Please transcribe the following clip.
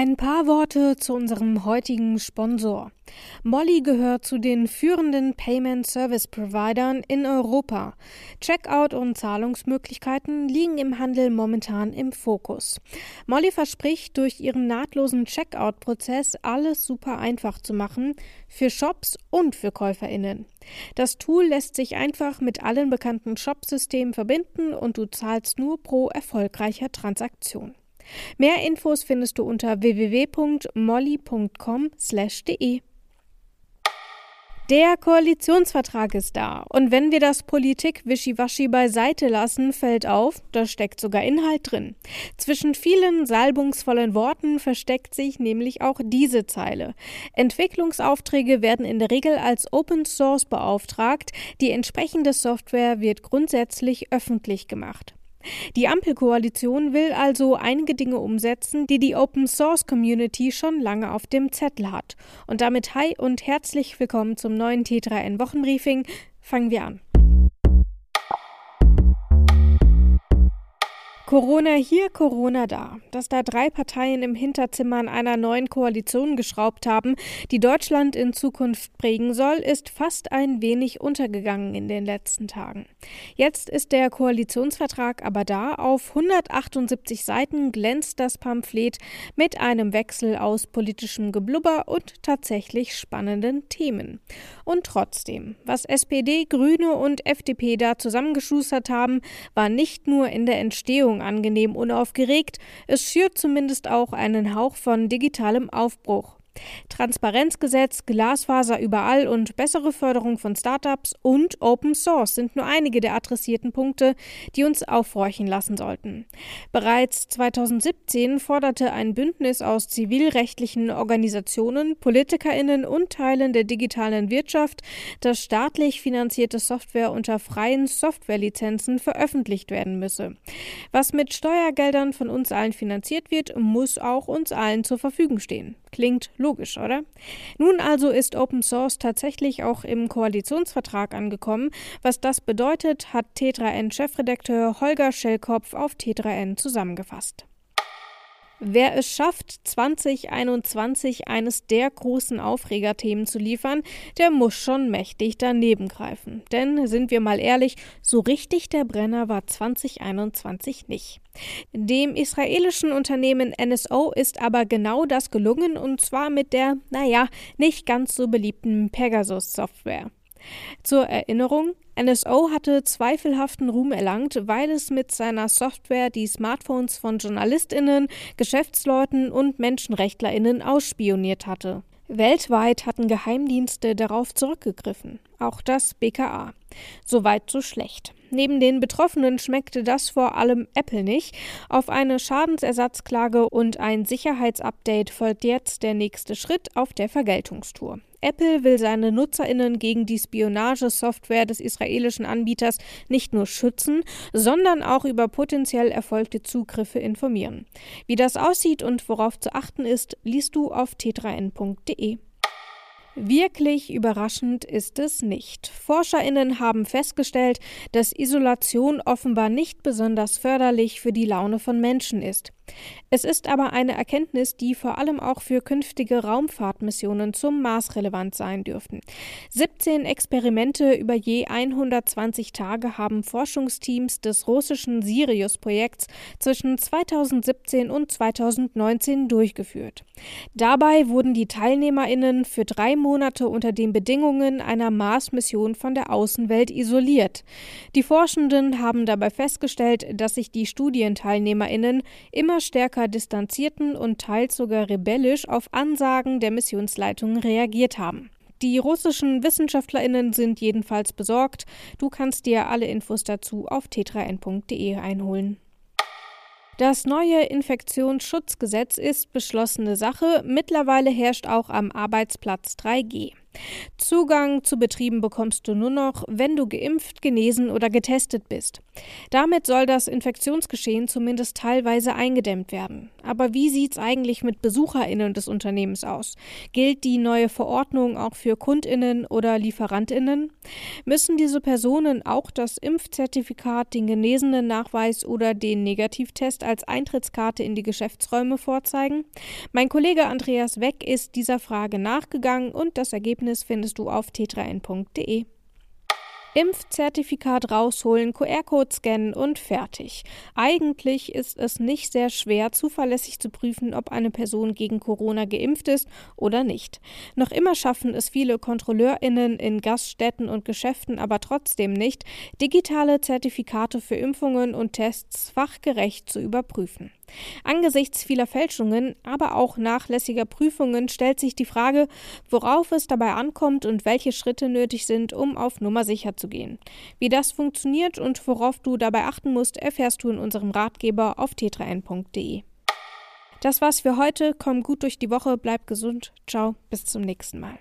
Ein paar Worte zu unserem heutigen Sponsor. Molly gehört zu den führenden Payment Service Providern in Europa. Checkout und Zahlungsmöglichkeiten liegen im Handel momentan im Fokus. Molly verspricht, durch ihren nahtlosen Checkout-Prozess alles super einfach zu machen, für Shops und für KäuferInnen. Das Tool lässt sich einfach mit allen bekannten Shopsystemen verbinden und du zahlst nur pro erfolgreicher Transaktion. Mehr Infos findest du unter www.molly.com/de. Der Koalitionsvertrag ist da. Und wenn wir das Politik-Wischiwaschi beiseite lassen, fällt auf, da steckt sogar Inhalt drin. Zwischen vielen salbungsvollen Worten versteckt sich nämlich auch diese Zeile. Entwicklungsaufträge werden in der Regel als Open Source beauftragt. Die entsprechende Software wird grundsätzlich öffentlich gemacht. Die Ampelkoalition will also einige Dinge umsetzen, die die Open Source Community schon lange auf dem Zettel hat. Und damit hi und herzlich willkommen zum neuen T3N Wochenbriefing. Fangen wir an. Corona hier, Corona da. Dass da drei Parteien im Hinterzimmer an einer neuen Koalition geschraubt haben, die Deutschland in Zukunft prägen soll, ist fast ein wenig untergegangen in den letzten Tagen. Jetzt ist der Koalitionsvertrag aber da. Auf 178 Seiten glänzt das Pamphlet mit einem Wechsel aus politischem Geblubber und tatsächlich spannenden Themen. Und trotzdem, was SPD, Grüne und FDP da zusammengeschustert haben, war nicht nur in der Entstehung Stimmung angenehm unaufgeregt, es schürt zumindest auch einen Hauch von digitalem Aufbruch. Transparenzgesetz, Glasfaser überall und bessere Förderung von Startups und Open Source sind nur einige der adressierten Punkte, die uns aufhorchen lassen sollten. Bereits 2017 forderte ein Bündnis aus zivilrechtlichen Organisationen, Politikerinnen und Teilen der digitalen Wirtschaft, dass staatlich finanzierte Software unter freien Softwarelizenzen veröffentlicht werden müsse. Was mit Steuergeldern von uns allen finanziert wird, muss auch uns allen zur Verfügung stehen. Klingt logisch, oder? Nun also ist Open Source tatsächlich auch im Koalitionsvertrag angekommen. Was das bedeutet, hat T3N-Chefredakteur Holger Schellkopf auf T3N zusammengefasst. Wer es schafft, 2021 eines der großen Aufregerthemen zu liefern, der muss schon mächtig daneben greifen. Denn, sind wir mal ehrlich, so richtig der Brenner war 2021 nicht. Dem israelischen Unternehmen NSO ist aber genau das gelungen und zwar mit der, naja, nicht ganz so beliebten Pegasus-Software. Zur Erinnerung, NSO hatte zweifelhaften Ruhm erlangt, weil es mit seiner Software die Smartphones von Journalistinnen, Geschäftsleuten und Menschenrechtlerinnen ausspioniert hatte. Weltweit hatten Geheimdienste darauf zurückgegriffen, auch das BKA. Soweit so schlecht. Neben den Betroffenen schmeckte das vor allem Apple nicht. Auf eine Schadensersatzklage und ein Sicherheitsupdate folgt jetzt der nächste Schritt auf der Vergeltungstour. Apple will seine Nutzerinnen gegen die Spionagesoftware des israelischen Anbieters nicht nur schützen, sondern auch über potenziell erfolgte Zugriffe informieren. Wie das aussieht und worauf zu achten ist, liest du auf t3n.de. Wirklich überraschend ist es nicht. Forscherinnen haben festgestellt, dass Isolation offenbar nicht besonders förderlich für die Laune von Menschen ist. Es ist aber eine Erkenntnis, die vor allem auch für künftige Raumfahrtmissionen zum Mars relevant sein dürften. 17 Experimente über je 120 Tage haben Forschungsteams des russischen Sirius-Projekts zwischen 2017 und 2019 durchgeführt. Dabei wurden die TeilnehmerInnen für drei Monate unter den Bedingungen einer Mars-Mission von der Außenwelt isoliert. Die Forschenden haben dabei festgestellt, dass sich die StudienteilnehmerInnen immer stärker distanzierten und teils sogar rebellisch auf Ansagen der Missionsleitung reagiert haben. Die russischen WissenschaftlerInnen sind jedenfalls besorgt. Du kannst dir alle Infos dazu auf t3n.de einholen. Das neue Infektionsschutzgesetz ist beschlossene Sache. Mittlerweile herrscht auch am Arbeitsplatz 3G. Zugang zu Betrieben bekommst du nur noch, wenn du geimpft, genesen oder getestet bist. Damit soll das Infektionsgeschehen zumindest teilweise eingedämmt werden. Aber wie sieht's eigentlich mit BesucherInnen des Unternehmens aus? Gilt die neue Verordnung auch für KundInnen oder LieferantInnen? Müssen diese Personen auch das Impfzertifikat, den genesenen Nachweis oder den Negativtest als Eintrittskarte in die Geschäftsräume vorzeigen? Mein Kollege Andreas Weck ist dieser Frage nachgegangen und das Ergebnis findest du auf tetraN.de. Impfzertifikat rausholen, QR-Code scannen und fertig. Eigentlich ist es nicht sehr schwer, zuverlässig zu prüfen, ob eine Person gegen Corona geimpft ist oder nicht. Noch immer schaffen es viele KontrolleurInnen in Gaststätten und Geschäften aber trotzdem nicht, digitale Zertifikate für Impfungen und Tests fachgerecht zu überprüfen. Angesichts vieler Fälschungen, aber auch nachlässiger Prüfungen stellt sich die Frage, worauf es dabei ankommt und welche Schritte nötig sind, um auf Nummer sicher zu gehen. Wie das funktioniert und worauf du dabei achten musst, erfährst du in unserem Ratgeber auf tetraN.de. Das war's für heute. Komm gut durch die Woche, bleib gesund. Ciao, bis zum nächsten Mal.